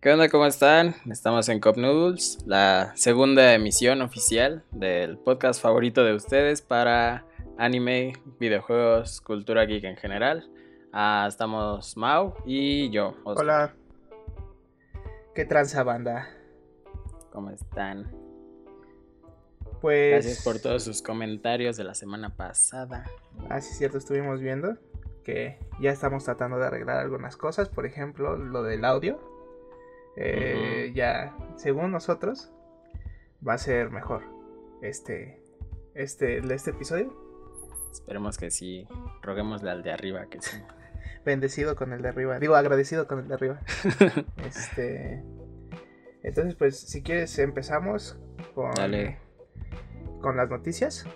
¿Qué onda? ¿Cómo están? Estamos en Cop Noodles, la segunda emisión oficial del podcast favorito de ustedes para anime, videojuegos, cultura geek en general. Ah, estamos Mau y yo. Oscar. Hola. ¿Qué tranza banda? ¿Cómo están? Pues. Gracias por todos sus comentarios de la semana pasada. Ah, sí, es cierto, estuvimos viendo que ya estamos tratando de arreglar algunas cosas. Por ejemplo, lo del audio. Eh, Ya, según nosotros, va a ser mejor este, este, este episodio. Esperemos que sí. Roguémosle al de arriba que sí. Bendecido con el de arriba. Digo, agradecido con el de arriba. este. Entonces, pues, si quieres, empezamos con. Dale. Con las noticias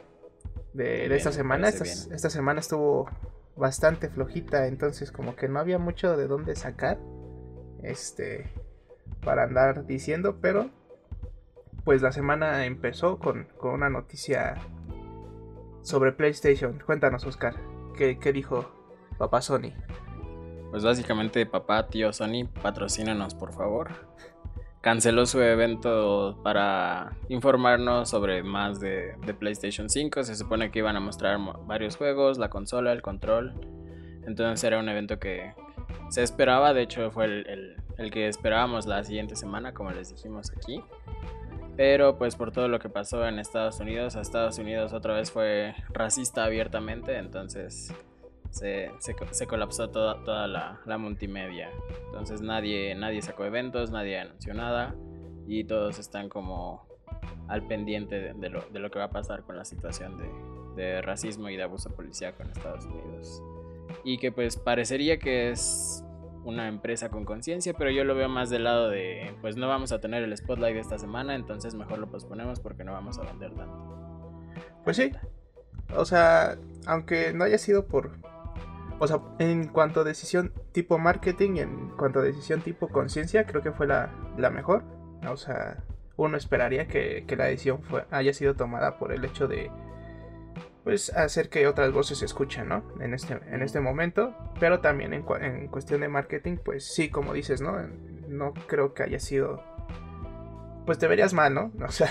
de, de Bien, esta semana. esta semana estuvo bastante flojita. Entonces, como que no había mucho de dónde sacar. Este. Para andar diciendo. Pero. Pues la semana empezó con, con una noticia sobre PlayStation. Cuéntanos, Oscar. ¿Qué, qué dijo papá Sony? Pues básicamente, papá, tío Sony, patrocínanos por favor. Canceló su evento para informarnos sobre más de, de PlayStation 5. Se supone que iban a mostrar mo- varios juegos, la consola, el control. Entonces era un evento que se esperaba. De hecho, fue el- el que esperábamos la siguiente semana, como les dijimos aquí. Pero pues por todo lo que pasó en Estados Unidos, a Estados Unidos otra vez fue racista abiertamente. Entonces se, se se colapsó toda, toda la, la multimedia. Entonces nadie, nadie sacó eventos, nadie anunció nada y todos están como al pendiente de, de lo, de lo que va a pasar con la situación de, de racismo y de abuso policíaco en Estados Unidos. Y que pues parecería que es una empresa con conciencia, pero yo lo veo más del lado de pues no vamos a tener el spotlight esta semana, entonces mejor lo posponemos porque no vamos a vender tanto. Pues sí. O sea, aunque no haya sido por. O sea, en cuanto a decisión tipo marketing, en cuanto a decisión tipo conciencia, creo que fue la, la mejor. O sea, uno esperaría que, que la decisión fue, haya sido tomada por el hecho de. Pues hacer que otras voces se escuchen, ¿no? En este, en este momento. Pero también en, en cuestión de marketing, pues sí, como dices, ¿no? No creo que haya sido. Pues te verías mal, ¿no? O sea.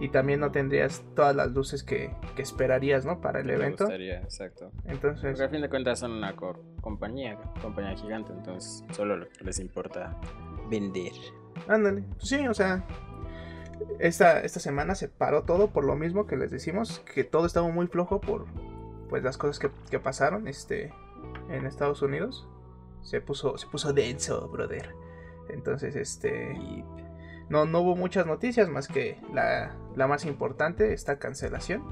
y también no tendrías todas las luces que, que esperarías, ¿no? Para el Me evento. gustaría, exacto. Entonces, Porque al fin de cuentas son una co- compañía, compañía gigante, entonces solo les importa vender. ándale. Pues sí, o sea, esta, esta semana se paró todo por lo mismo que les decimos, que todo estaba muy flojo por pues las cosas que, que pasaron este, en Estados Unidos. Se puso, se puso denso, brother. Entonces, este... No, no hubo muchas noticias más que la, la más importante, esta cancelación.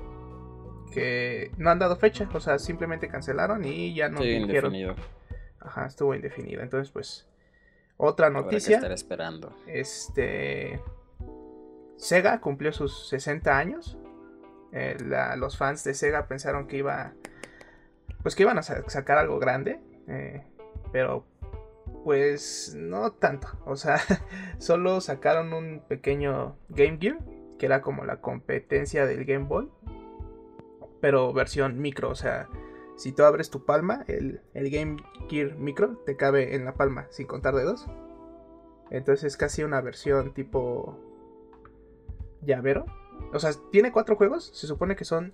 Que no han dado fecha, o sea, simplemente cancelaron y ya no sí, dijeron. indefinido. Ajá, estuvo indefinido. Entonces, pues, otra Habrá que noticia. estar esperando. Este. Sega cumplió sus 60 años. Eh, los fans de Sega pensaron que iba. Pues que iban a sa- sacar algo grande. eh, pero. Pues no tanto. O sea, solo sacaron un pequeño Game Gear. Que era como la competencia del Game Boy. Pero versión micro. O sea, si tú abres tu palma, el, el Game Gear micro te cabe en la palma sin contar dedos. Entonces es casi una versión tipo llavero. O sea, tiene cuatro juegos. Se supone que son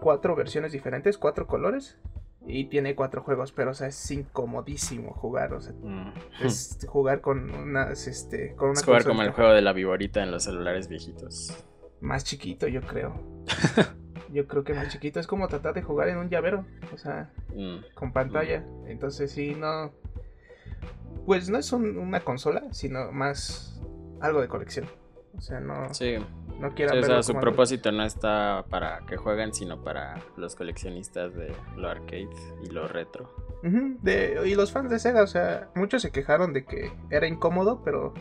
cuatro versiones diferentes, cuatro colores. Y tiene cuatro juegos, pero o sea, es incomodísimo jugar. O sea, Mm. es jugar con unas, este, con una Es jugar como el juego de la viborita en los celulares viejitos. más chiquito, yo creo. yo creo que más chiquito. Es como tratar de jugar en un llavero. O sea, Mm. con pantalla. Entonces sí, no. Pues no es un- una consola, sino más algo de colección. O sea, no, Sí, no Sí, quieran o sea, su como- propósito no está para que jueguen, sino para los coleccionistas de lo arcade y lo retro. De- y los fans de Sega, o sea, muchos se quejaron de que era incómodo, pero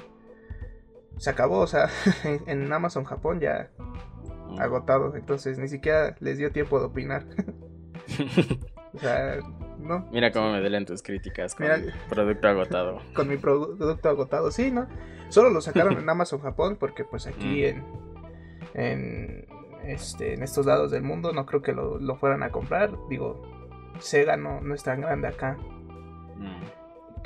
se acabó, o sea, en, Amazon Japón ya Mm. agotado, entonces ni siquiera les dio tiempo de opinar. o sea, no, Mira cómo me duelen tus críticas con Mira. producto agotado. con mi producto agotado, sí, ¿no? Solo lo sacaron en Amazon Japón porque pues aquí Mm. en, en, este, en estos lados del mundo no creo que lo, lo fueran a comprar. Digo, Sega no, no es tan grande acá. Mm.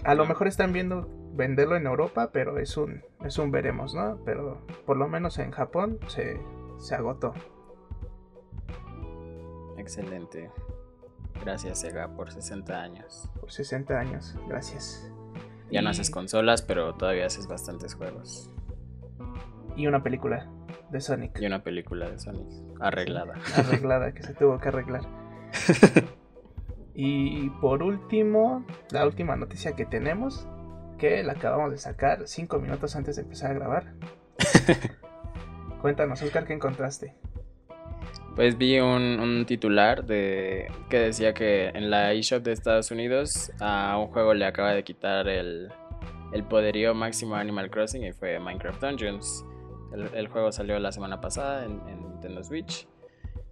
A lo Ah. mejor están viendo venderlo en Europa, pero es un, es un veremos, ¿no? Pero por lo menos en Japón se, se agotó. Excelente. Gracias, Sega, por 60 años. Por 60 años, gracias. Ya no haces consolas, pero todavía haces bastantes juegos. Y una película de Sonic. Y una película de Sonic. Arreglada. arreglada, que se tuvo que arreglar. y por último, la última noticia que tenemos, que la acabamos de sacar 5 minutos antes de empezar a grabar. Cuéntanos, Oscar, ¿qué encontraste? Pues vi un, titular de que decía que en la eShop de Estados Unidos a un juego le acaba de quitar el, poderío máximo Animal Crossing y fue Minecraft Dungeons. El, juego salió la semana pasada en, Nintendo Switch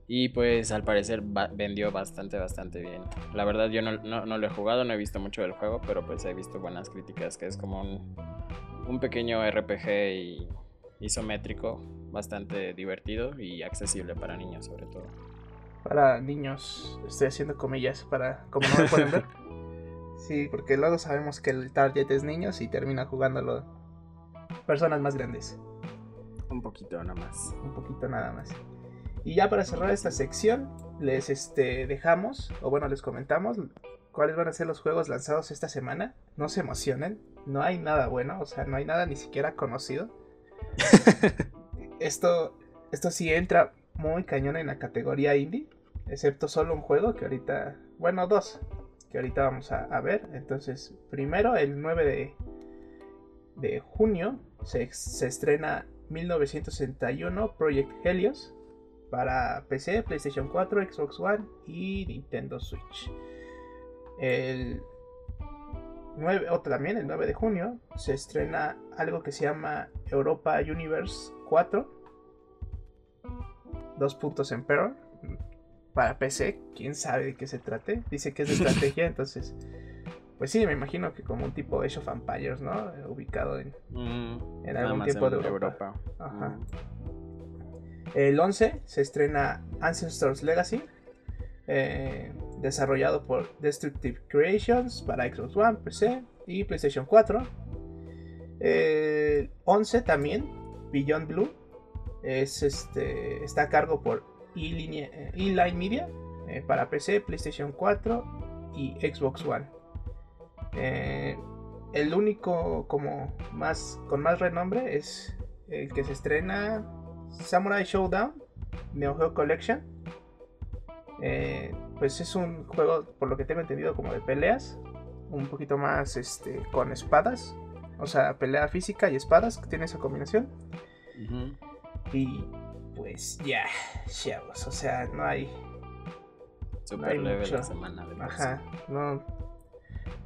y pues al parecer vendió bastante, bastante bien. La verdad yo no, lo he jugado, no he visto mucho del juego, pero pues he visto buenas críticas, que es como un, un pequeño RPG y isométrico bastante divertido y accesible para niños sobre todo. Para niños, estoy haciendo comillas para como no me pueden ver. sí, porque luego sabemos que el target es niños y termina jugándolo personas más grandes. Un poquito nada más. Un poquito nada más. Y ya para cerrar esta sección, les este, dejamos, o bueno, les comentamos cuáles van a ser los juegos lanzados esta semana. No se emocionen, no hay nada bueno, o sea, no hay nada ni siquiera conocido. esto, esto sí entra muy cañón en la categoría indie, excepto solo un juego que ahorita, bueno, dos, que ahorita vamos a, ver. Entonces, primero, el 9 de, de junio, se, se estrena 1961 Project Helios para PC, PlayStation 4, Xbox One y Nintendo Switch. El 9, o también el 9 de junio se estrena algo que se llama Europa Universe 4. Dos puntos Emperor. Para PC, quién sabe de qué se trate. Dice que es de estrategia, entonces. Pues sí, me imagino que como un tipo Age of Empires, ¿no? Ubicado en, mm, en algún tiempo de Europa. Ajá. Mm. El 11 se estrena Ancestors Legacy. Eh, desarrollado por Destructive Creations para Xbox One, PC y PlayStation 4. El 11 también, Beyond Blue, es este, está a cargo por E-Line Media eh, para PC, PlayStation 4 y Xbox One. Eh, el único como más con más renombre es el que se estrena Samurai Showdown Neo Geo Collection. Eh, pues es un juego, por lo que tengo entendido, como de peleas. Un poquito más este, con espadas. O sea, pelea física y espadas, que tiene esa combinación. Y pues ya, chavos. O sea, no hay. Super leve la semana de Ajá, no.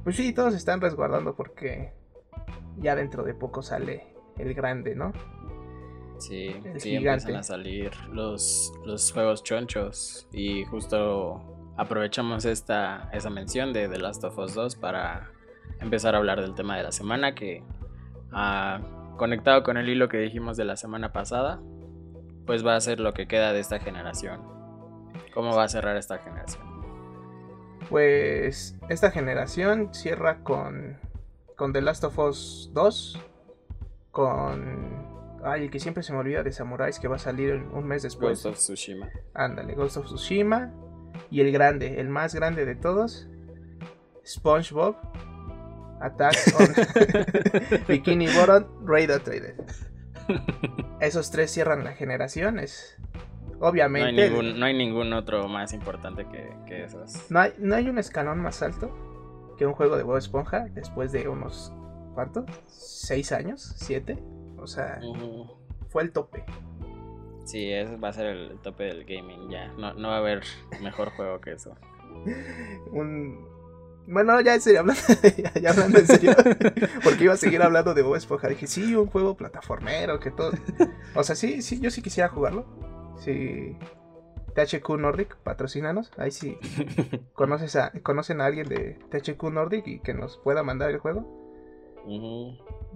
Pues sí, todos están resguardando porque ya dentro de poco sale el grande, ¿no? Sí, sí empiezan a salir los, los juegos chonchos y justo aprovechamos esta, esa mención de The Last of Us 2 para empezar a hablar del tema de la semana que ha conectado con el hilo que dijimos de la semana pasada, pues va a ser lo que queda de esta generación. ¿Cómo va a cerrar esta generación? Pues esta generación cierra con, con The Last of Us 2, con... Ay, el que siempre se me olvida de Samuráis que va a salir un mes después. Ghost of Tsushima. Ándale, Ghost of Tsushima. Y el grande, el más grande de todos, SpongeBob, Attack on Bikini Bottom, Radar Trader. Esos tres cierran la generación. Es, obviamente. No hay, ningún, otro más importante que, esos. No hay, no hay un escalón más alto que un juego de Bob Esponja después de unos. ¿Cuántos? ¿Seis años? ¿Siete? O sea, fue el tope. Sí, ese va a ser el tope del gaming, ya. No, va a haber mejor juego que eso. Un... Bueno, ya en serio, hablando, ya, hablando en serio. Porque iba a seguir hablando de Bob Esponja. Dije, sí, un juego plataformero, que todo. O sea, sí, sí, yo sí quisiera jugarlo. Sí. THQ Nordic, patrocínanos. Ahí sí. ¿Conoces a, ¿Conocen a alguien de THQ Nordic y que nos pueda mandar el juego?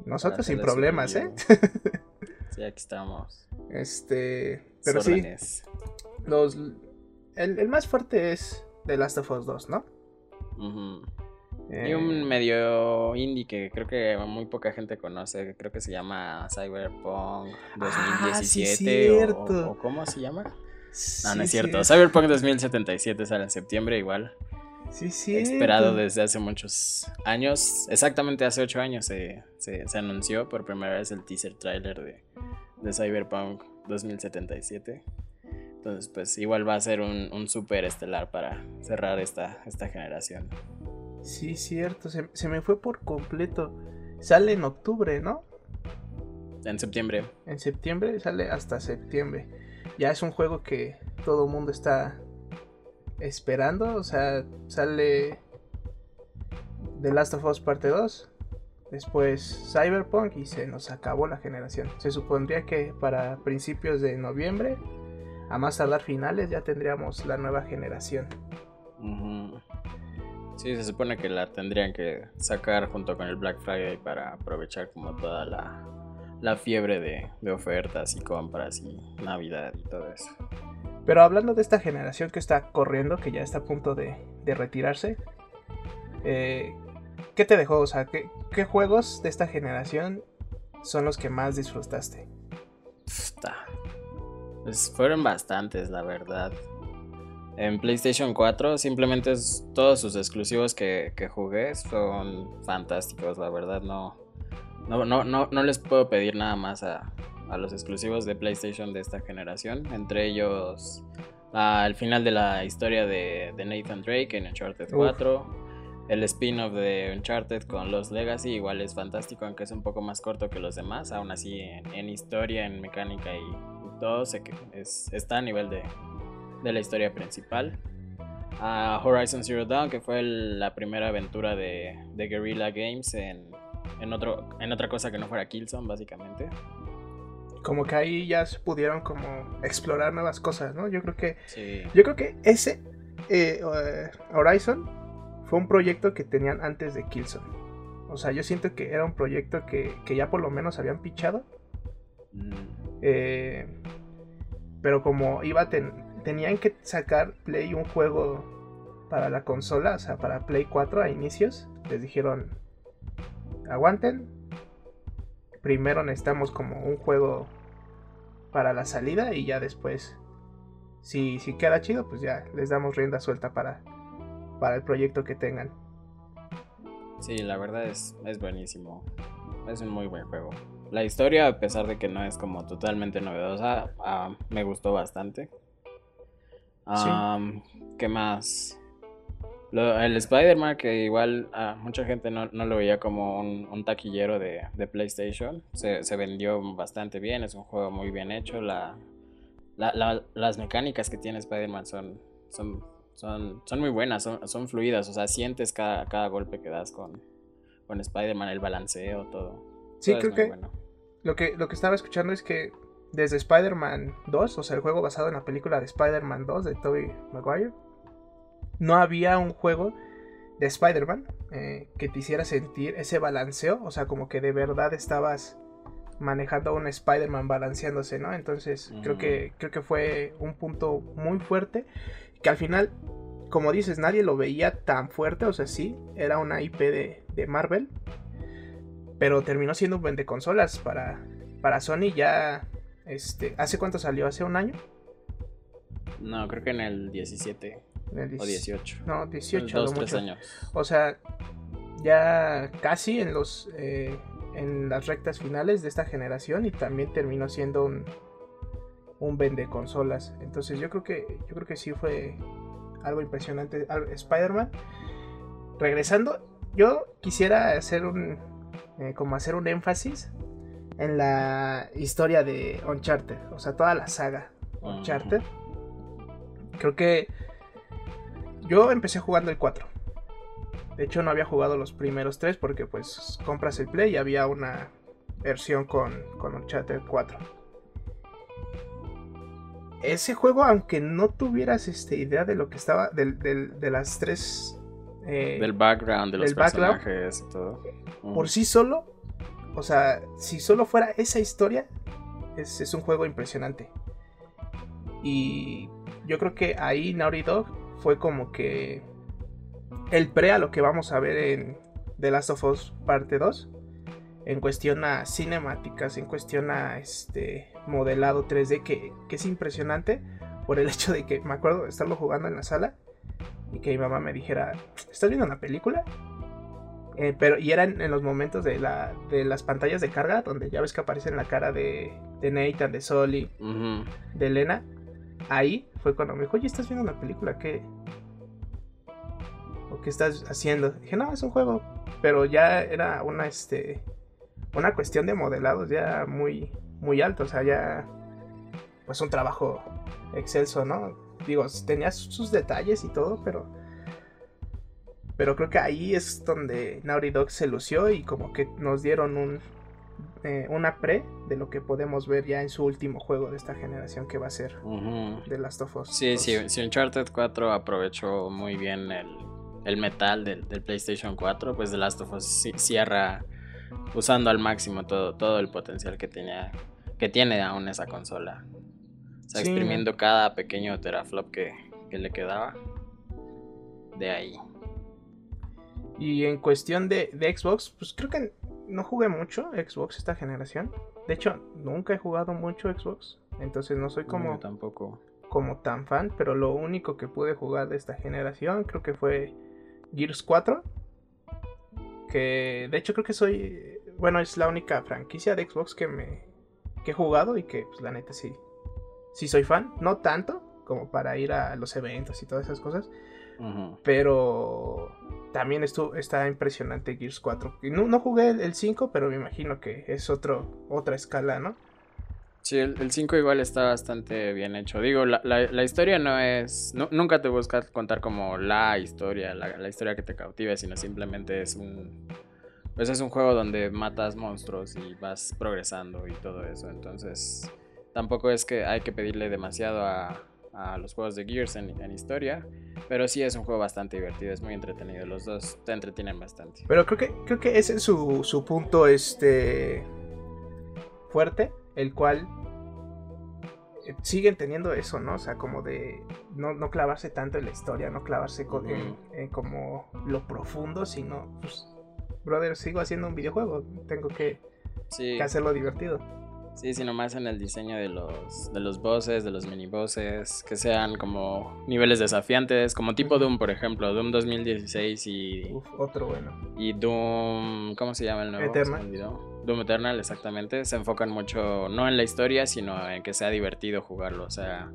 Nosotros sin problemas, ¿eh? sí, aquí estamos. Este. Pero sí. Los. El, más fuerte es The Last of Us 2, ¿no? y un Eh, medio indie que creo que muy poca gente conoce, creo que se llama Cyberpunk Ah, sí, 2017 o- cierto. o, ¿cómo se llama? No, sí, no es cierto. sí, Cyberpunk 2077 sale en septiembre igual. Sí, sí. Esperado desde hace muchos años. Exactamente hace ocho años se, se- se anunció por primera vez el teaser trailer de, de Cyberpunk 2077. Entonces, pues igual va a ser un, un super estelar para cerrar esta, esta generación. Sí, cierto. Se, se me fue por completo. Sale en octubre, ¿no? En septiembre. En septiembre sale hasta septiembre. Ya es un juego que todo el mundo está esperando. O sea, sale The Last of Us parte 2. Después Cyberpunk y se nos acabó la generación. Se supondría que para principios de noviembre, a más tardar finales, ya tendríamos la nueva generación. Ujú. Sí, se supone que la tendrían que sacar junto con el Black Friday para aprovechar como toda la, la fiebre de, de ofertas y compras y Navidad y todo eso. Pero hablando de esta generación que está corriendo, que ya está a punto de, retirarse, eh, ¿qué te dejó? O sea, ¿qué, juegos de esta generación son los que más disfrutaste? Pues fueron bastantes, la verdad. En PlayStation 4 simplemente todos sus exclusivos que, que jugué son fantásticos, la verdad. No, no, no, no, no les puedo pedir nada más a, a los exclusivos de PlayStation de esta generación. Entre ellos ah, el final de la historia de, de Nathan Drake en Uncharted Uf. 4. El spin-off de Uncharted con los Legacy igual es fantástico, aunque es un poco más corto que los demás. Aún así, en, en historia, en mecánica y, y todo, es, está a nivel de, de la historia principal. A Horizon Zero Dawn, que fue el- la primera aventura de, de Guerrilla Games en, en, otro, en otra cosa que no fuera Killzone, básicamente. Como que ahí ya se pudieron como explorar nuevas cosas, ¿no? Yo creo que, Sí. yo creo que ese eh, eh, Horizon fue un proyecto que tenían antes de Killzone. O sea, yo siento que era un proyecto que, que ya por lo menos habían pichado. Mm, Eh, pero como iba a ten- tenían que sacar Play un juego para la consola, o sea, para Play 4 a inicios, les dijeron, aguanten. Primero necesitamos como un juego para la salida y ya después, si, si queda chido, pues ya les damos rienda suelta para, para el proyecto que tengan. Sí, la verdad es, es buenísimo. Es un muy buen juego. La historia, a pesar de que no es como totalmente novedosa, ah, me gustó bastante. ¿Qué más? Lo- el Spider-Man, que igual a mucha gente no, no lo veía como un, un taquillero de, de PlayStation, se, se vendió bastante bien, es un juego muy bien hecho. La, la- la- las mecánicas que tiene Spider-Man son, son, son, son muy buenas, son, son fluidas, o sea, sientes cada, cada golpe que das con, con Spider-Man, el balanceo, todo. Sí, Todo creo que bueno. Lo que, lo que estaba escuchando es que desde Spider-Man 2, o sea, el juego basado en la película de Spider-Man 2 de Tobey Maguire, no había un juego de Spider-Man eh, que te hiciera sentir ese balanceo, o sea, como que de verdad estabas manejando a un Spider-Man balanceándose, ¿no? Entonces, creo, Mm. que, creo que fue un punto muy fuerte, que al final, como dices, nadie lo veía tan fuerte, o sea, sí, era una IP de, de Marvel, pero terminó siendo un vende consolas para, para Sony ya. Este, ¿Hace cuánto salió? ¿Hace un año? No, creo que en el 17 En el o 10 18. No, 18 a Dos, tres años. O sea, ya casi en los eh, en las rectas finales de esta generación y también terminó siendo un un vende consolas. Entonces yo creo que yo creo que sí fue algo impresionante Spider-Man. Regresando, yo quisiera hacer un eh, como hacer un énfasis en la historia de Uncharted, o sea, toda la saga Uncharted. Creo que yo empecé jugando el 4. De hecho, no había jugado los primeros tres porque pues compras el Play y había una versión con, con Uncharted 4. Ese juego, aunque no tuvieras este, idea de lo que estaba, de las tres... eh, Del background de los personajes y todo. por sí solo, o sea, si solo fuera esa historia, es, es un juego impresionante. Y yo creo que ahí Naughty Dog fue como que el pre a lo que vamos a ver en The Last of Us parte 2. En cuestión a cinemáticas, en cuestión a este modelado 3D, que, que es impresionante por el hecho de que me acuerdo de estarlo jugando en la sala y que mi mamá me dijera, ¿estás viendo una película? Eh, pero, y eran en los momentos de, la, de las pantallas de carga, donde ya ves que aparece en la cara de, de Nathan, de Soli, de Elena. Ahí fue cuando me dijo, oye, ¿estás viendo una película? ¿Qué? ¿O qué estás haciendo? Dije, no, es un juego. Pero ya era una, este, una cuestión de modelados ya muy, muy alto. O sea, ya, pues un trabajo excelso, ¿no? Digo, tenía sus detalles y todo, pero pero creo que ahí es donde Naughty Dog se lució y como que nos dieron un, eh, una pre de lo que podemos ver ya en su último juego de esta generación que va a ser The Last of Us. Sí, sí, sí, Uncharted 4 aprovechó muy bien el, metal del, PlayStation 4, pues The Last of Us cierra usando al máximo todo, todo el potencial que tenía que tiene aún esa consola. O sea, exprimiendo cada pequeño teraflop que, que le quedaba de ahí. Y en cuestión de, Xbox, pues creo que no jugué mucho Xbox esta generación. De hecho, nunca he jugado mucho Xbox. Entonces no soy como. tampoco. Como tan fan. Pero lo único que pude jugar de esta generación creo que fue Gears 4. Que de hecho creo que soy. Bueno, es la única franquicia de Xbox que me. que he jugado y que, pues la neta sí. Sí soy fan. No tanto como para ir a los eventos y todas esas cosas. Pero también estuvo, está impresionante Gears 4. No, no jugué el 5, pero me imagino que es otro, otra escala, ¿no? Sí, el 5 igual está bastante bien hecho. Digo, la, la, historia no es. nunca te buscas contar como la historia, la, la, historia que te cautive, sino simplemente es un. Pues es un juego donde matas monstruos y vas progresando y todo eso. Entonces, tampoco es que hay que pedirle demasiado a, a los juegos de Gears en, historia. Pero sí es un juego bastante divertido, es muy entretenido. Los dos te entretienen bastante. Pero creo que, creo que ese es su, su punto este fuerte, el cual eh, siguen teniendo eso, ¿no? O sea, como de no, clavarse tanto en la historia, no clavarse en, como lo profundo, sino, pues, brother, sigo haciendo un videojuego, tengo que, que hacerlo divertido. Sí, sino más en el diseño de los, de los bosses, de los mini bosses, que sean como niveles desafiantes, como tipo Doom, por ejemplo, Doom 2016 y... Uf, otro bueno. Y Doom... ¿Cómo se llama el nuevo? Eternal. Doom Eternal, exactamente. Se enfocan mucho, no en la historia, sino en que sea divertido jugarlo. O sea,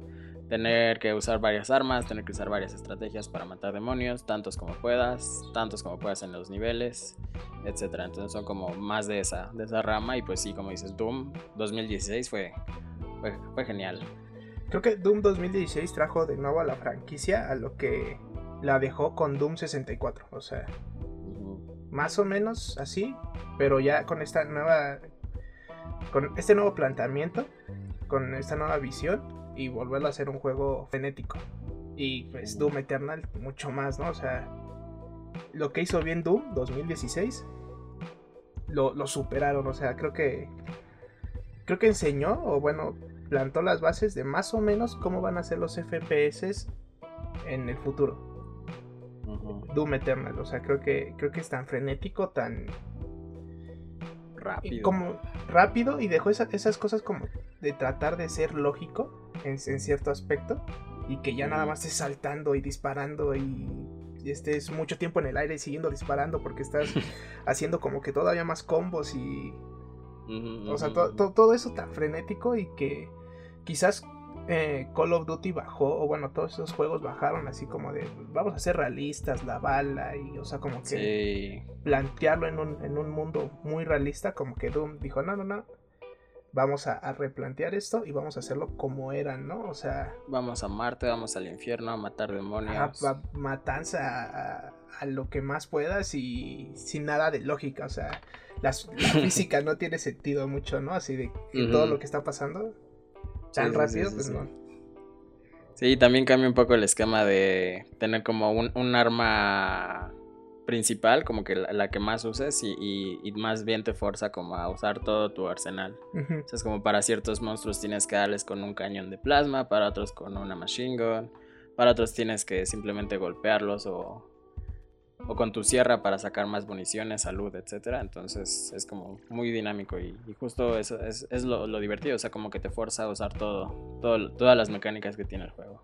tener que usar varias armas, tener que usar varias estrategias para matar demonios, tantos como puedas, tantos como puedas en los niveles, etcétera. Entonces son como más de esa, de esa rama y pues sí, como dices, Doom 2016 fue, fue, genial. Creo que Doom 2016 trajo de nuevo a la franquicia a lo que la dejó con Doom 64, o sea, más o menos así, pero ya con esta nueva, con este nuevo planteamiento, con esta nueva visión y volverlo a hacer un juego frenético. Y pues Doom Eternal mucho más, ¿no? O sea, lo que hizo bien Doom 2016 lo, lo superaron, o sea, creo que creo que enseñó o bueno, plantó las bases de más o menos cómo van a ser los FPS en el futuro. Doom Eternal, o sea, creo que creo que es tan frenético, tan rápido. Como rápido y dejó esas cosas como de tratar de ser lógico en, cierto aspecto y que ya nada más estés saltando y disparando y, estés mucho tiempo en el aire siguiendo disparando porque estás haciendo como que todavía más combos y... o sea, todo eso tan frenético y que quizás eh, Call of Duty bajó, o bueno, todos esos juegos bajaron así como de, vamos a ser realistas, la bala, y o sea, como que plantearlo en un, en un mundo muy realista, como que Doom dijo, no, no, no, vamos a, replantear esto y vamos a hacerlo como eran, ¿no? O sea... Vamos a Marte, vamos al infierno, a matar demonios. A, matanza a, lo que más puedas y sin nada de lógica, o sea, la, física no tiene sentido mucho, ¿no? Así de todo lo que está pasando tan rápido, pues no. Sí, también cambia un poco el esquema de tener como un, un arma principal, como que la, que más uses y, más bien te fuerza como a usar todo tu arsenal. O sea, es como para ciertos monstruos tienes que darles con un cañón de plasma, para otros con una machine gun, para otros tienes que simplemente golpearlos o, o con tu sierra para sacar más municiones, salud, etcétera. Entonces es como muy dinámico y, justo eso es, es lo, divertido, o sea, como que te fuerza a usar todo, todas las mecánicas que tiene el juego.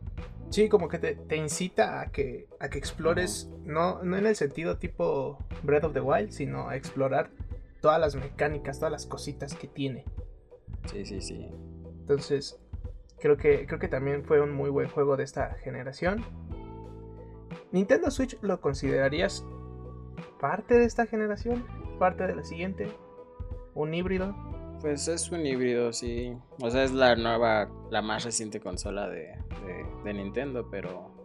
Sí, como que te, incita a que, a que explores, no, no en el sentido tipo Breath of the Wild, sino a explorar todas las mecánicas, todas las cositas que tiene. Sí, sí, sí. Entonces, creo que, creo que también fue un muy buen juego de esta generación. ¿Nintendo Switch lo considerarías parte de esta generación? ¿Parte de la siguiente? ¿Un híbrido? Pues es un híbrido, sí. O sea, es la nueva, la más reciente consola de, de Nintendo, pero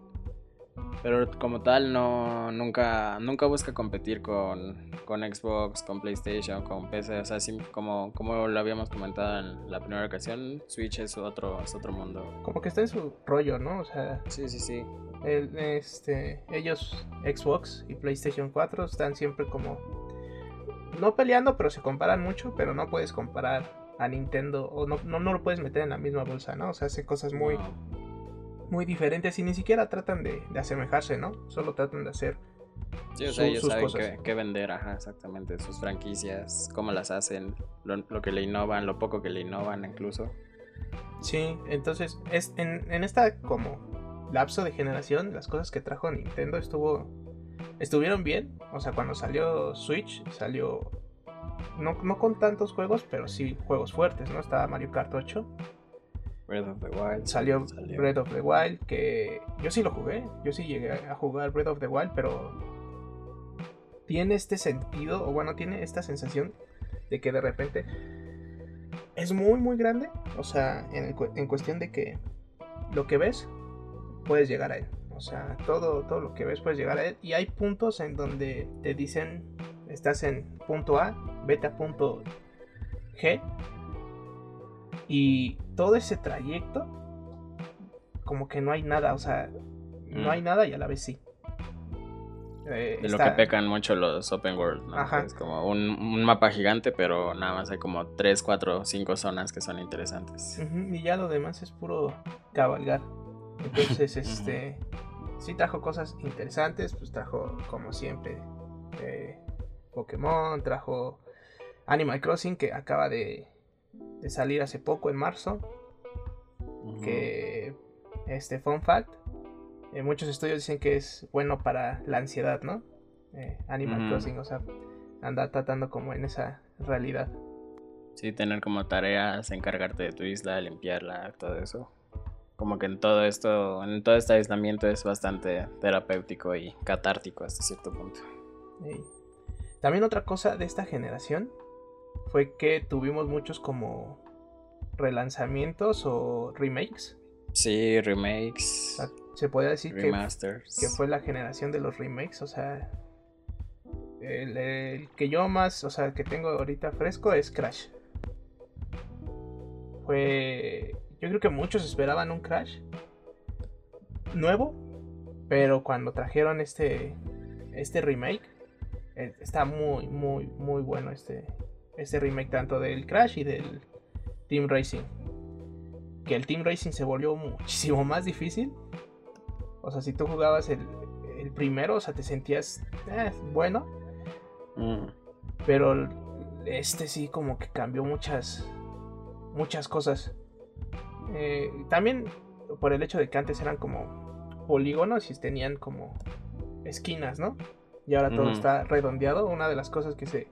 pero como tal no nunca nunca busca competir con, con Xbox, con PlayStation, con PC, o sea, así como como lo habíamos comentado en la primera ocasión, Switch es otro es otro mundo. Como que está en su rollo, ¿no? O sea, sí, sí, sí. Este, ellos Xbox y PlayStation 4 están siempre como no peleando, pero se comparan mucho, pero no puedes comparar a Nintendo o no, no, lo puedes meter en la misma bolsa, ¿no? O sea, hace cosas muy muy diferentes y ni siquiera tratan de, asemejarse, ¿no? Solo tratan de hacer Sí, o sea, ellos saben qué, vender, ajá, exactamente, sus franquicias, cómo las hacen, lo, que le innovan, lo poco que le innovan incluso. Sí, entonces, es, en, en, esta como lapso de generación, las cosas que trajo Nintendo estuvo estuvieron bien. O sea, cuando salió Switch, salió no, no con tantos juegos, pero sí juegos fuertes, ¿no? Estaba Mario Kart 8 Breath of the Wild. Salió, Breath of the Wild, que yo sí lo jugué, yo sí llegué a jugar Breath of the Wild, pero tiene este sentido, o bueno, tiene esta sensación de que de repente es muy, muy grande, o sea, en, en cuestión de que lo que ves, puedes llegar a él. O sea, todo, todo lo que ves puedes llegar a él. Y hay puntos en donde te dicen, estás en punto A, vete a punto G y todo ese trayecto, como que no hay nada, o sea, no hay mm. nada y a la vez sí. Eh, de lo que pecan mucho los open world, ¿no? Es como un, mapa gigante, pero nada más hay como 3, 4, 5 zonas que son interesantes. y ya lo demás es puro cabalgar. Entonces, este, sí trajo cosas interesantes, pues trajo como siempre eh, Pokémon, trajo Animal Crossing que acaba de de salir hace poco, en marzo. Que, este, fun fact, eh, muchos estudios dicen que es bueno para la ansiedad, ¿no? Eh, Animal Crossing, o sea, anda tratando como en esa realidad. Sí, tener como tareas, encargarte de tu isla, limpiarla, todo eso. Como que en todo esto, en todo este aislamiento es bastante terapéutico y catártico hasta cierto punto. También otra cosa de esta generación fue que tuvimos muchos como relanzamientos o remakes. Sí, remakes. se podría decir que, que, fue la generación de los remakes, o sea, el, que yo más, o sea, que tengo ahorita fresco es Crash. Fue, yo creo que muchos esperaban un Crash nuevo, pero cuando trajeron este, este remake, eh, está muy, muy, muy bueno este, este remake tanto del Crash y del Team Racing. Que el Team Racing se volvió muchísimo más difícil. O sea, si tú jugabas el, primero, o sea, te sentías eh, bueno. Mm. Pero este sí como que cambió muchas, muchas cosas. Eh, también por el hecho de que antes eran como polígonos y tenían como esquinas, ¿no? Y ahora todo está redondeado. Una de las cosas que se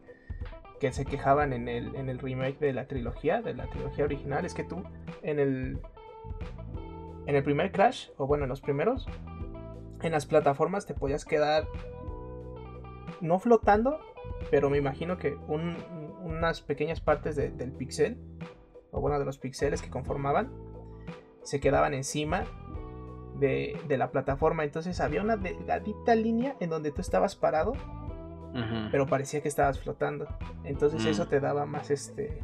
que se quejaban en el, en el remake de la trilogía, de la trilogía original, es que tú en el en el primer Crash, o bueno, en los primeros, en las plataformas te podías quedar no flotando, pero me imagino que unas pequeñas partes del pixel, o bueno, de los pixeles que conformaban, se quedaban encima de, de la plataforma. Entonces había una delgadita línea en donde tú estabas parado pero parecía que estabas flotando. Entonces eso mm. te daba más este...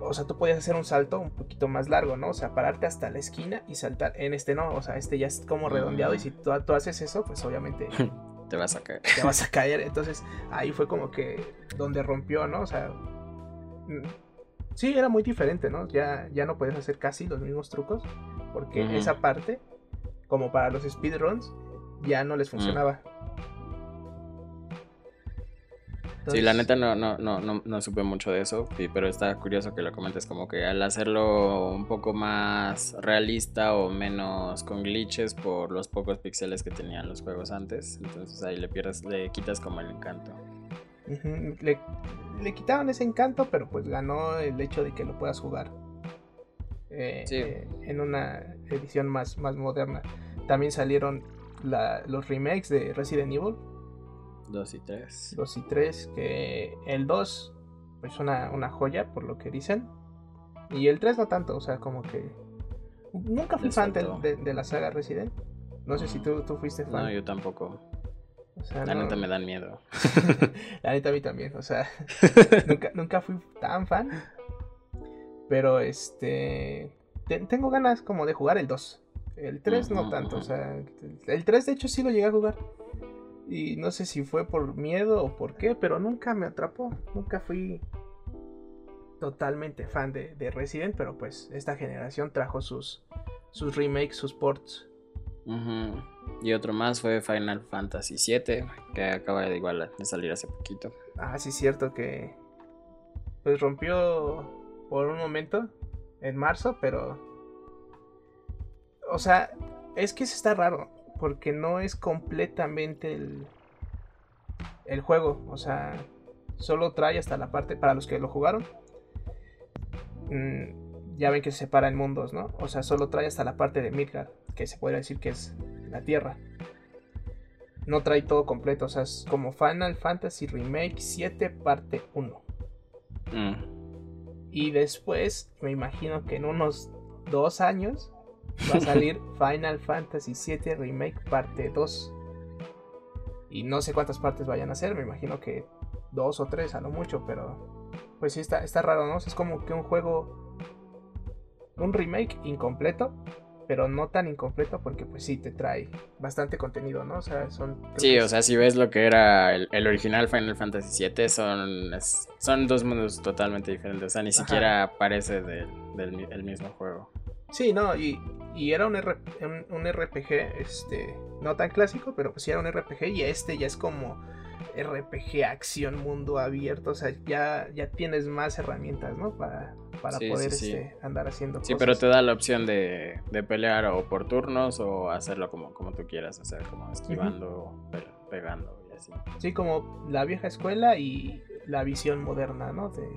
O sea, tú podías hacer un salto un poquito más largo, ¿no? O sea, pararte hasta la esquina y saltar. En este no, o sea, este ya es como redondeado y si tú, tú haces eso, pues obviamente... te vas a caer. Te vas a caer. Entonces ahí fue como que donde rompió, ¿no? O sea... Sí, era muy diferente, ¿no? Ya, ya no puedes hacer casi los mismos trucos. Porque esa parte, como para los speedruns, ya no les mm. funcionaba. sí, la neta no, no, no, no, no supe mucho de eso, pero está curioso que lo comentes como que al hacerlo un poco más realista o menos con glitches por los pocos píxeles que tenían los juegos antes, entonces ahí le pierdes, le quitas como el encanto. Le, le, quitaron ese encanto, pero pues ganó el hecho de que lo puedas jugar eh, eh, en una edición más, más moderna. También salieron los remakes de Resident Evil 2 y 3. 2 y 3, que el 2 es una, una joya, por lo que dicen. Y el 3 no tanto, o sea, como que... Nunca fui fan de, la saga Resident. No sé si tú, tú fuiste fan. No, yo tampoco. La neta me dan miedo. la neta a mí también, o sea, nunca, nunca fui tan fan. Pero este... tengo ganas como de jugar el 2. El 3 no tanto, o sea, el 3 de hecho sí lo llegué a jugar. Y no sé si fue por miedo o por qué, pero nunca me atrapó. Nunca fui totalmente fan de, Resident, pero pues esta generación trajo sus, sus remakes, sus ports. Y otro más fue Final Fantasy VII, que acaba de igual de salir hace poquito. Ah, sí, cierto que pues rompió por un momento en marzo, pero... O sea, es que eso está raro porque no es completamente el, el juego. O sea, solo trae hasta la parte, para los que lo jugaron, mm, ya ven que se separa en mundos, ¿no? O sea, solo trae hasta la parte de Midgard, que se podría decir que es la Tierra. No trae todo completo, o sea, es como Final Fantasy Remake 7 parte 1. Mm. Y después, me imagino que en unos dos años va a salir Final Fantasy VII Remake parte 2. Y no sé cuántas partes vayan a ser, me imagino que dos o tres a lo mucho, pero pues sí está, está raro, ¿no? Es como que un juego, un remake incompleto, pero no tan incompleto porque pues sí te trae bastante contenido, ¿no? O sea, son... Sí, o sea, si ves lo que era el, original Final Fantasy VII, son, son dos mundos totalmente diferentes, o sea, ni siquiera parece del mismo juego. Sí, no, y, era un, un, RPG, este, no tan clásico, pero pues sí era un RPG y este ya es como RPG, acción, mundo abierto, o sea, ya, ya tienes más herramientas, ¿no? Para, para poder Este, andar haciendo cosas. Sí, pero te da la opción de, pelear o por turnos o hacerlo como, como tú quieras, o sea, como esquivando, pegando y así. Sí, como la vieja escuela y la visión moderna, ¿no? De,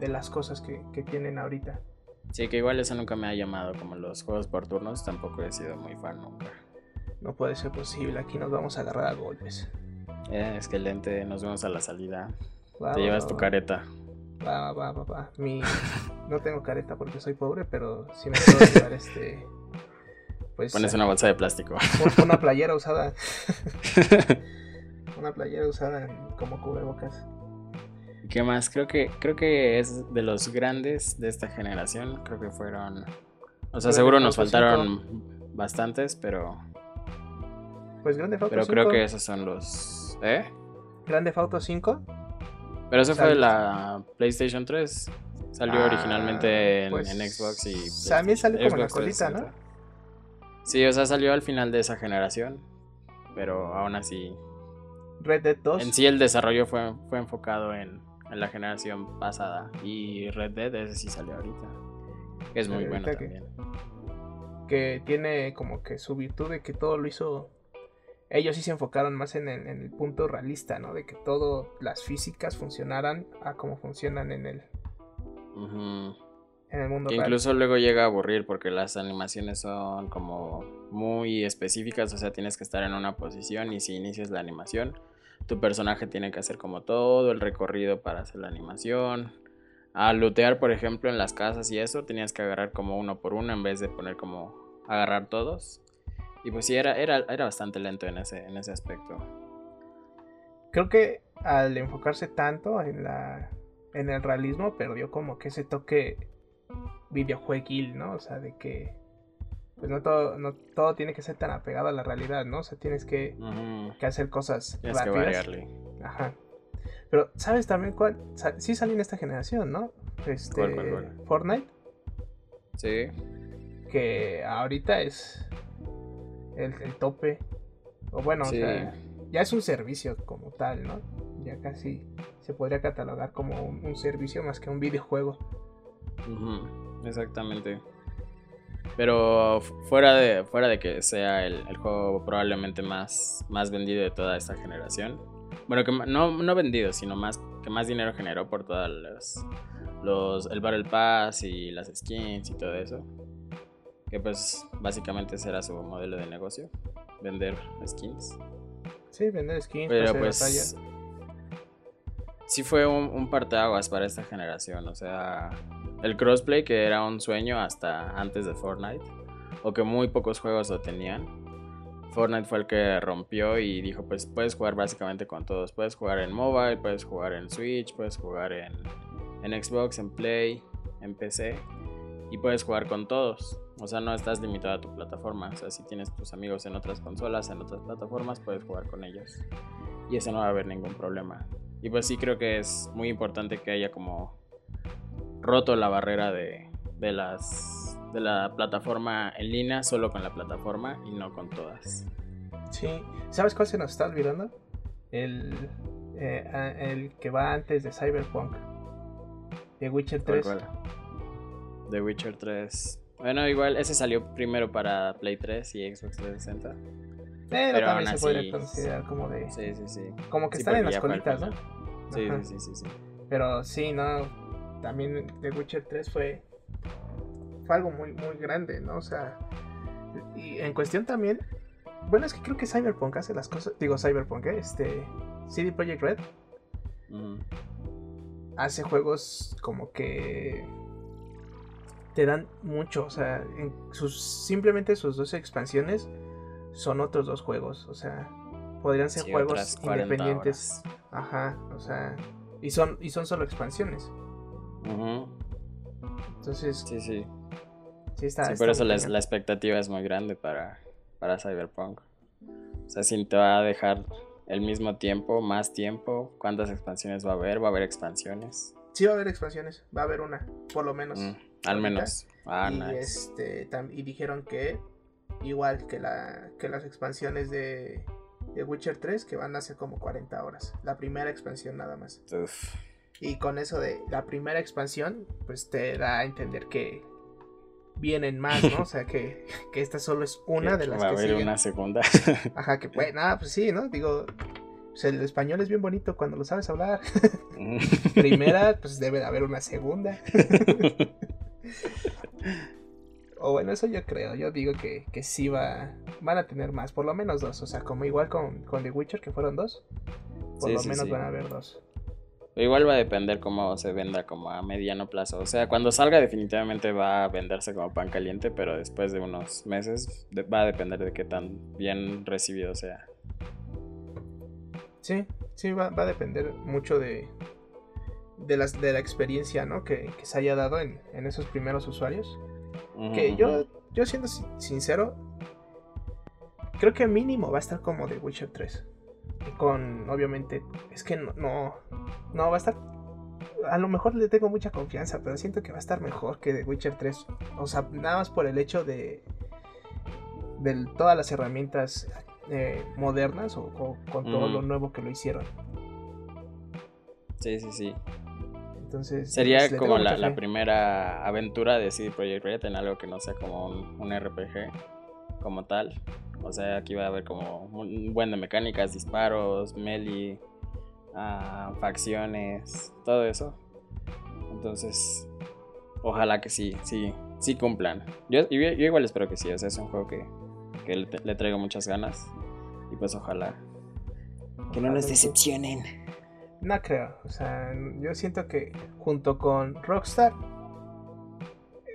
de las cosas que, que tienen ahorita. Sí, que igual eso nunca me ha llamado, como los juegos por turnos, tampoco he sido muy fan nunca. No puede ser posible, aquí nos vamos a agarrar a golpes. Eh, lente, nos vemos a la salida. Te llevas tu careta. Va, va, va, va. Mi... no tengo careta porque soy pobre, pero sí me puedo llevar este. Pues, Pones una bolsa de plástico. Una playera usada. una playera usada como cubrebocas. ¿Qué más? Creo que, creo que es de los grandes de esta generación. Creo que fueron. O sea, seguro nos faltaron bastantes, pero. Pues Grande Auto Pero creo que esos son los. ¿Eh? Grande Auto 5. Pero eso fue la PlayStation 3. Salió ah, originalmente en, pues, Xbox y. También salió como la colita, ¿no? Sí, o sea, salió al final de esa generación. Pero aún así. Red Dead 2. En sí, el desarrollo fue, fue enfocado en, en la generación pasada. Y Red Dead, ese sí salió ahorita. Es muy bueno también. Que tiene como que su virtud de que todo lo hizo. Ellos sí se enfocaron más en el, punto realista, ¿no? De que todas las físicas funcionaran a como funcionan en el. En el mundo que Incluso luego llega a aburrir porque las animaciones son como muy específicas, o sea, tienes que estar en una posición y si inicias la animación, tu personaje tiene que hacer como todo el recorrido para hacer la animación. A lootear, por ejemplo, en las casas y eso, tenías que agarrar como uno por uno en vez de poner como agarrar todos. Y pues sí, era, era, era bastante lento en ese, en ese aspecto. Creo que al enfocarse tanto en la en el realismo perdió como que ese toque videojueguil, ¿no? O sea, de que pues no todo, no todo tiene que ser tan apegado a la realidad, ¿no? O sea, tienes que, hacer cosas tienes Que variarle. Ajá. Pero, ¿sabes también cuál? Sí salió en esta generación, ¿no? Este, Fortnite. Sí. Que ahorita es el, tope. O bueno, o sea, ya es un servicio como tal, ¿no? ya casi se podría catalogar como un, servicio más que un videojuego. Exactamente. Pero fuera de, fuera de que sea el, juego probablemente más, más vendido de toda esta generación. Bueno, que no, no vendido, sino más que más dinero generó por todas las, los, el Battle Pass y las skins y todo eso. Que pues básicamente será su modelo de negocio, vender skins. Sí, vender skins. Pero pues sí fue un, un parteaguas para esta generación. O sea, el crossplay que era un sueño hasta antes de Fortnite. O que muy pocos juegos lo tenían. Fortnite fue el que rompió y dijo, pues puedes jugar básicamente con todos. Puedes jugar en mobile, puedes jugar en Switch, puedes jugar en en Xbox, en Play, en PC y puedes jugar con todos. O sea, no estás limitado a tu plataforma. O sea, si tienes tus amigos en otras consolas, en otras plataformas, puedes jugar con ellos. Y eso no va a haber ningún problema. Y pues sí creo que es muy importante que haya como roto la barrera de, de las de la plataforma en línea solo con la plataforma y no con todas. Sí, ¿sabes cuál se nos está olvidando? El, eh, el que va antes de Cyberpunk. The Witcher 3. The Witcher 3. Bueno, igual ese salió primero para Play 3 y Xbox 360. Pero, también se puede considerar como de. Sí, sí, sí. Como que están en las colitas, ¿no? Sí, sí, sí, sí, Pero sí, no. También The Witcher 3 fue. Fue algo muy, muy grande, ¿no? O sea. Y en cuestión también. Bueno, es que creo que Cyberpunk hace las cosas. Digo, Cyberpunk, ¿eh? Este. CD Projekt Red hace juegos como que te dan mucho, o sea, sus, simplemente sus dos expansiones son otros dos juegos, o sea, podrían ser juegos independientes. Ajá, o sea, y son y son solo expansiones. Entonces, sí, sí. Sí, está, por eso la, la, expectativa es muy grande para, para Cyberpunk. O sea, si te va a dejar el mismo tiempo, más tiempo? ¿Cuántas expansiones va a haber? ¿Va a haber expansiones? Sí, va a haber expansiones. Va a haber una, por lo menos. Mm, al menos. Ah, y, este, y dijeron que, igual que, la, que las expansiones de, de Witcher 3, que van a ser como 40 horas. La primera expansión nada más. Y con eso de la primera expansión, pues te da a entender que vienen más, ¿no? O sea, que, que esta solo es una de las va que a haber una segunda. Ajá, que pues, nada, pues sí, ¿no? Digo, pues el español es bien bonito cuando lo sabes hablar. Primera, pues debe de haber una segunda. O bueno, eso yo creo. Yo digo que, que sí va, van a tener más, por lo menos dos. O sea, como igual con, con The Witcher, que fueron dos. Por lo menos van a haber dos. Igual va a depender cómo se venda como a mediano plazo. O sea, cuando salga definitivamente va a venderse como pan caliente, pero después de unos meses va a depender de qué tan bien recibido sea. Sí, sí, va, a depender mucho de, de, las, de la experiencia ¿no? que, se haya dado en, esos primeros usuarios. Que yo, yo siendo sincero, creo que mínimo va a estar como The Witcher 3 con, obviamente, es que no, no, va a estar a lo mejor le tengo mucha confianza, pero siento que va a estar mejor que The Witcher 3. O sea, nada más por el hecho de, de todas las herramientas eh, modernas o, con todo lo nuevo que lo hicieron. Sí, sí, sí. Entonces, sería pues, como la, primera aventura de CD Projekt Red en algo que no sea como un, un RPG como tal. O sea, aquí va a haber como un buen de mecánicas, disparos, melee, ah, facciones, todo eso. Entonces, ojalá que sí, sí, sí cumplan. Yo, yo, igual espero que sí, o sea, es un juego que, le, traigo muchas ganas. Y pues ojalá que no nos decepcionen. No creo, o sea, yo siento que junto con Rockstar,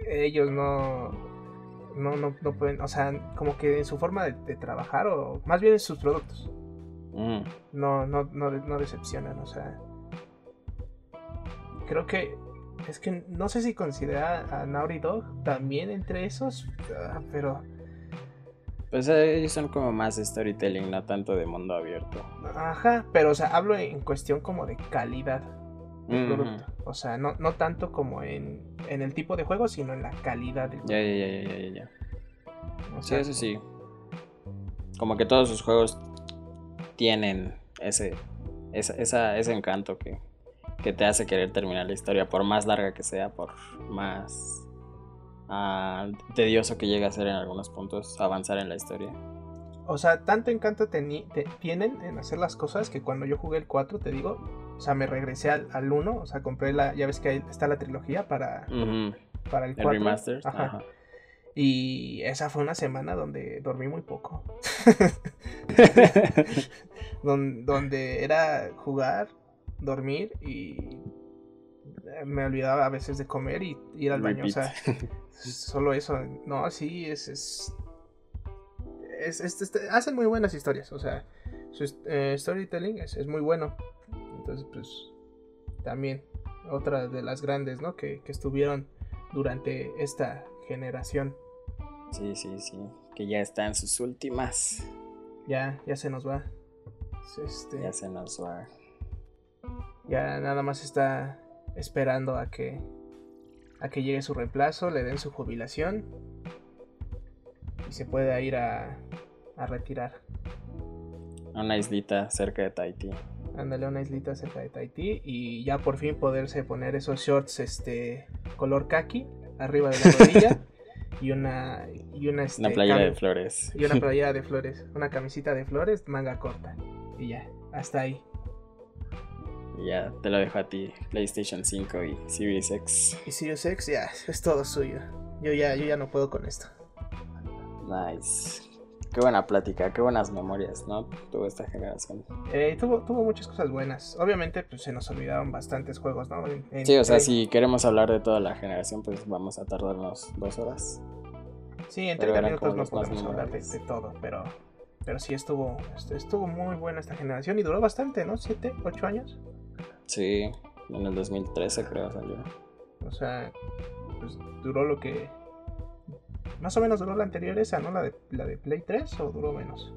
ellos no, no, no, no pueden, o sea, como que en su forma de, trabajar o más bien en sus productos. Mm. No, no, no, no decepcionan, o sea. Creo que es que no sé si considera a Naughty Dog también entre esos, ah, pero... Pues eh, ellos son como más storytelling, no tanto de mundo abierto. Ajá, pero o sea, hablo en cuestión como de calidad del producto. O sea, no, no tanto como en, en el tipo de juego, sino en la calidad del juego. Ya, ya, ya, ya, ya. sí, eso sí. Como que todos sus juegos tienen ese esa, ese encanto que, que te hace querer terminar la historia, por más larga que sea, por más ah, tedioso que llegue a ser en algunos puntos, avanzar en la historia. O sea, tanto encanto tienen en hacer las cosas que cuando yo jugué el 4, te digo, o sea, me regresé al, al 1, o sea, compré la, ya ves que ahí está la trilogía para, para el 4. El remaster. Ajá. Y esa fue una semana donde dormí muy poco. donde era jugar, dormir y me olvidaba a veces de comer y ir al baño. O sea, solo eso. No, sí, es. es, hacen muy buenas historias. O sea, su eh, storytelling es, muy bueno. Entonces, pues. También. Otra de las grandes, ¿no? Que, que estuvieron durante esta generación. Sí, sí, sí. Que ya está en sus últimas. Ya, ya se nos va. Este, ya se nos va. Ya nada más está esperando a que a que llegue su reemplazo, le den su jubilación y se pueda ir a, a retirar. A una islita cerca de Tahití. Ándale, una islita cerca de Tahití y ya por fin poderse poner esos shorts este color kaki arriba de la rodilla y una y una, este, una playera de flores. Y una playera de flores, una camisita de flores, manga corta. Y ya, hasta ahí. Y ya te lo dejo a ti, PlayStation 5 y Series X. Y Series X ya, es todo suyo. Yo ya, yo ya no puedo con esto. Nice. Qué buena plática, qué buenas memorias, ¿no? Tuvo esta generación. Eh, tuvo, tuvo muchas cosas buenas. Obviamente, pues se nos olvidaron bastantes juegos, ¿no? sí, o sea, si queremos hablar de toda la generación, pues vamos a tardarnos dos horas. Sí, en 30 minutos no podemos hablar de, todo, pero, pero sí estuvo, estuvo muy buena esta generación y duró bastante, ¿no? ¿Siete, ocho años? Sí, en el 2013 creo salió. O sea, pues duró lo que... Más o menos duró la anterior esa, ¿no? La de, la de Play 3 o duró menos?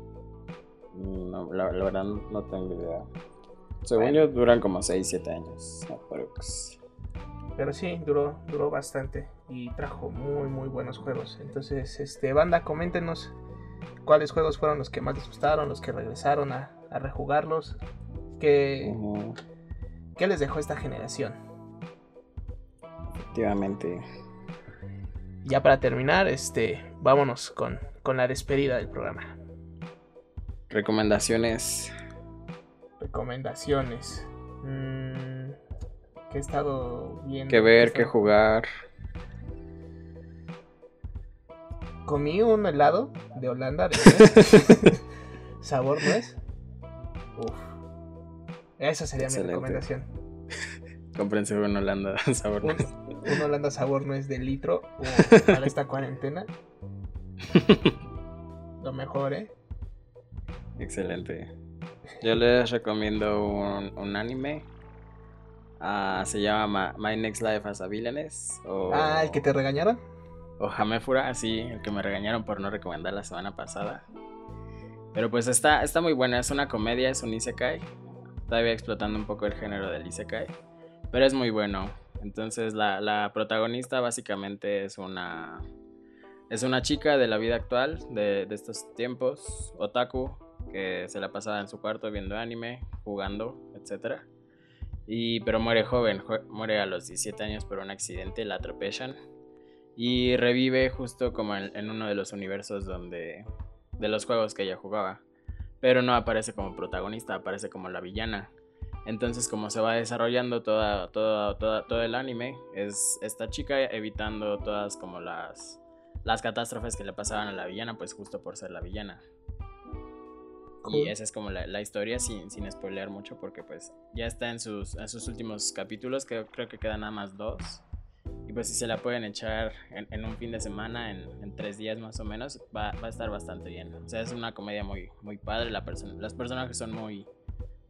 No, la, verdad no tengo idea. Según yo duran como 6, 7 años. Pero sí, duró, duró bastante y trajo muy muy buenos juegos. Entonces, este banda, coméntenos cuáles juegos fueron los que más les gustaron, los que regresaron a, rejugarlos, qué, qué les dejó esta generación. Efectivamente. Ya para terminar, este, vámonos con, con la despedida del programa. Recomendaciones. Recomendaciones. Mm, que he estado viendo. Que ver, que jugar. comí un helado de Holanda de sabor nuez. Uf. Esa sería mi recomendación. Cómprense un Holanda sabor nuez. Un, Holanda sabor nuez de litro para esta cuarentena. Lo mejor, ¿eh? Excelente. Yo les recomiendo un, anime. Ah, se llama My Next Life as a Villainess. Ah, el que te regañaron. O Hamefura, sí, el que me regañaron por no recomendar la semana pasada. Pero pues está, está muy buena, es una comedia, es un isekai. Todavía explotando un poco el género del isekai. Pero es muy bueno. Entonces la, protagonista básicamente es una... Es una chica de la vida actual, de, de estos tiempos, otaku, que se la pasaba en su cuarto viendo anime, jugando, etc. Y, pero muere joven, muere a los 17 años por un accidente, la atropellan y revive justo como en, uno de los universos donde de los juegos que ella jugaba. Pero no aparece como protagonista, aparece como la villana. Entonces, como se va desarrollando toda, toda, toda, todo el anime, es esta chica evitando todas como las, las catástrofes que le pasaban a la villana, pues justo por ser la villana. Y esa es como la, historia sin, sin spoilear mucho, porque pues ya está en sus, en sus últimos capítulos, que creo que quedan nada más dos. Y pues si se la pueden echar en, un fin de semana, en, tres días más o menos, va, a estar bastante bien. O sea, es una comedia muy, muy padre, la persona, las personajes son muy,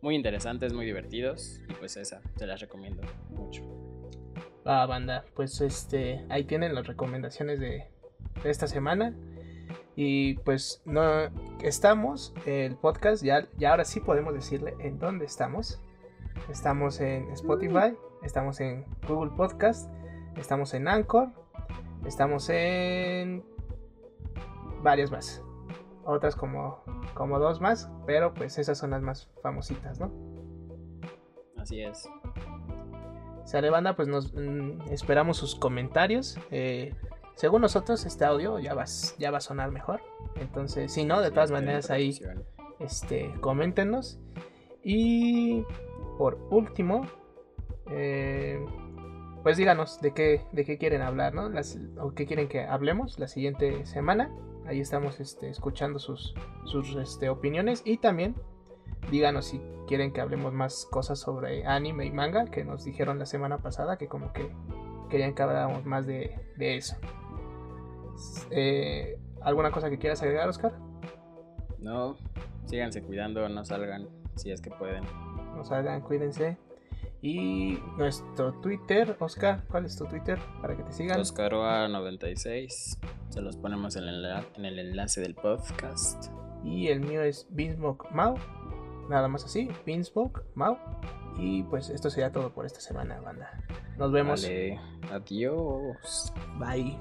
muy interesantes, muy divertidos. Y pues esa, se las recomiendo mucho. Va, banda, pues este, ahí tienen las recomendaciones de, de esta semana. Y pues no estamos, el podcast, ya, ya ahora sí podemos decirle en dónde estamos. Estamos en Spotify, estamos en Google Podcast Estamos en Anchor. Estamos en varias más. Otras como, como dos más, pero pues esas son las más famositas, ¿no? Así es. Sale banda, pues nos mm, esperamos sus comentarios. Eh, según nosotros, este audio ya va, ya va a sonar mejor. Entonces, si no, de todas maneras ahí este, coméntenos. Y por último, eh, pues díganos de qué, de qué quieren hablar, ¿no? Las, o qué quieren que hablemos la siguiente semana. Ahí estamos este, escuchando sus, sus este, opiniones. Y también díganos si quieren que hablemos más cosas sobre anime y manga, que nos dijeron la semana pasada que como que querían que habláramos más de, de eso. Eh, ¿Alguna cosa que quieras agregar, Oscar? No, síganse cuidando, no salgan si es que pueden. No salgan, cuídense. Y nuestro Twitter, Oscar, ¿cuál es tu Twitter? Para que te sigan. Oscaroa96. Se los ponemos en el, en el enlace del podcast. Y el mío es Beansmoke Mau. Nada más así, Beansmoke Mau. Y pues esto sería todo por esta semana, banda. Nos vemos. Vale, adiós. Bye.